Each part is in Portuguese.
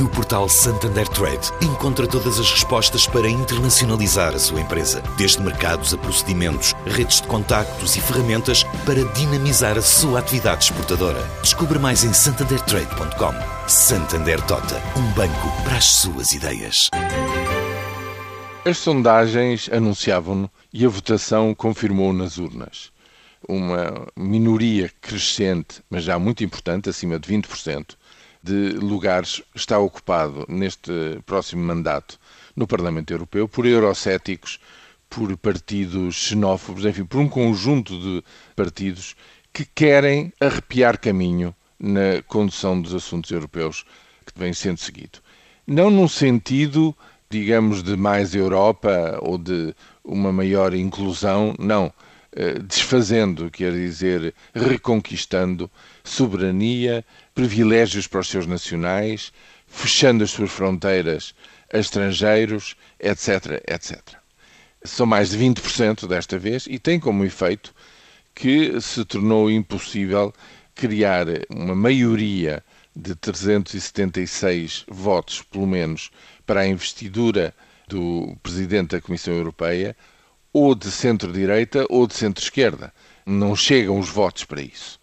No portal Santander Trade, encontra todas as respostas para internacionalizar a sua empresa, desde mercados a procedimentos, redes de contactos e ferramentas para dinamizar a sua atividade exportadora. Descubra mais em santandertrade.com. Santander Tota, um banco para as suas ideias. As sondagens anunciavam-no e a votação confirmou nas urnas. Uma minoria crescente, mas já muito importante, acima de 20%, de lugares está ocupado neste próximo mandato no Parlamento Europeu por eurocéticos, por partidos xenófobos, enfim, por um conjunto de partidos que querem arrepiar caminho na condução dos assuntos europeus que vem sendo seguido. Não num sentido, digamos, de mais Europa ou de uma maior inclusão, não. Eh, desfazendo, quer dizer, reconquistando soberania, privilégios para os seus nacionais, fechando as suas fronteiras a estrangeiros, etc, etc. São mais de 20% desta vez e tem como efeito que se tornou impossível criar uma maioria de 376 votos, pelo menos, para a investidura do Presidente da Comissão Europeia, ou de centro-direita ou de centro-esquerda. Não chegam os votos para isso.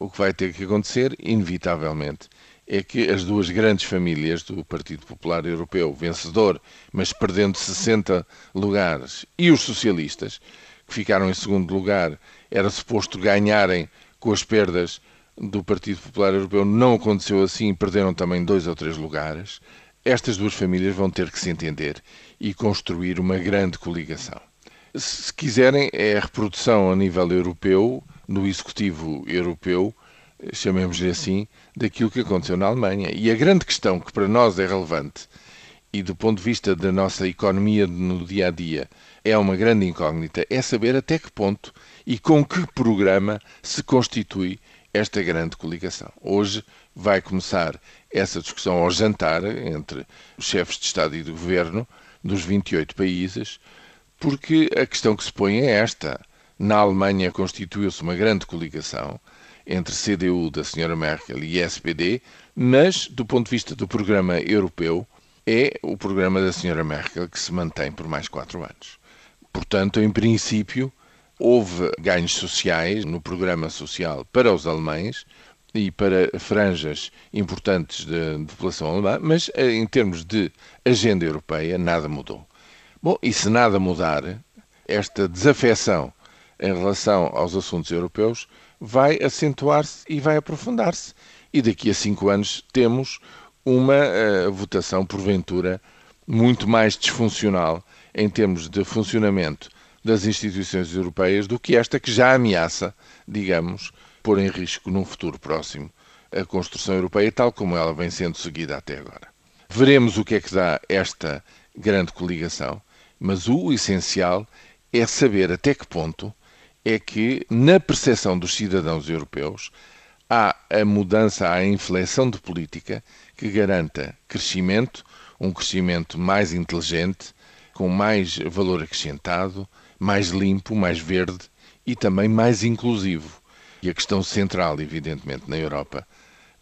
O que vai ter que acontecer, inevitavelmente, é que as duas grandes famílias do Partido Popular Europeu, vencedor, mas perdendo 60 lugares, e os socialistas, que ficaram em segundo lugar, era suposto ganharem com as perdas do Partido Popular Europeu. Não aconteceu assim, perderam também dois ou três lugares. Estas duas famílias vão ter que se entender e construir uma grande coligação se quiserem, é a reprodução a nível europeu, no executivo europeu, chamemos-lhe assim, daquilo que aconteceu na Alemanha. E a grande questão que para nós é relevante, e do ponto de vista da nossa economia no dia a dia, é uma grande incógnita, é saber até que ponto e com que programa se constitui esta grande coligação. Hoje vai começar essa discussão ao jantar entre os chefes de Estado e de Governo dos 28 países porque a questão que se põe é esta. Na Alemanha constituiu-se uma grande coligação entre CDU da Sra. Merkel e SPD, mas, do ponto de vista do programa europeu, é o programa da Sra. Merkel que se mantém por mais quatro anos. Portanto, em princípio, houve ganhos sociais no programa social para os alemães e para franjas importantes da população alemã, mas eh, em termos de agenda europeia, nada mudou. Bom, e se nada mudar, esta desafecção em relação aos assuntos europeus vai acentuar-se e vai aprofundar-se. E daqui a cinco anos temos uma uh, votação, porventura, muito mais disfuncional em termos de funcionamento das instituições europeias do que esta que já ameaça, digamos, pôr em risco num futuro próximo a construção europeia tal como ela vem sendo seguida até agora. Veremos o que é que dá esta grande coligação mas o essencial é saber até que ponto é que, na percepção dos cidadãos europeus, há a mudança, há a inflexão de política que garanta crescimento, um crescimento mais inteligente, com mais valor acrescentado, mais limpo, mais verde e também mais inclusivo. E a questão central, evidentemente, na Europa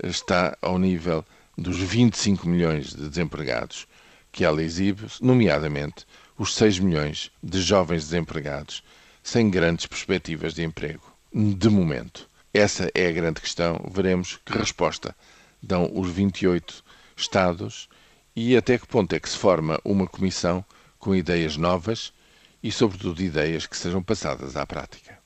está ao nível dos 25 milhões de desempregados que ela exibe, nomeadamente os 6 milhões de jovens desempregados sem grandes perspectivas de emprego. De momento. Essa é a grande questão. Veremos que resposta dão os 28 Estados e até que ponto é que se forma uma comissão com ideias novas e, sobretudo, ideias que sejam passadas à prática.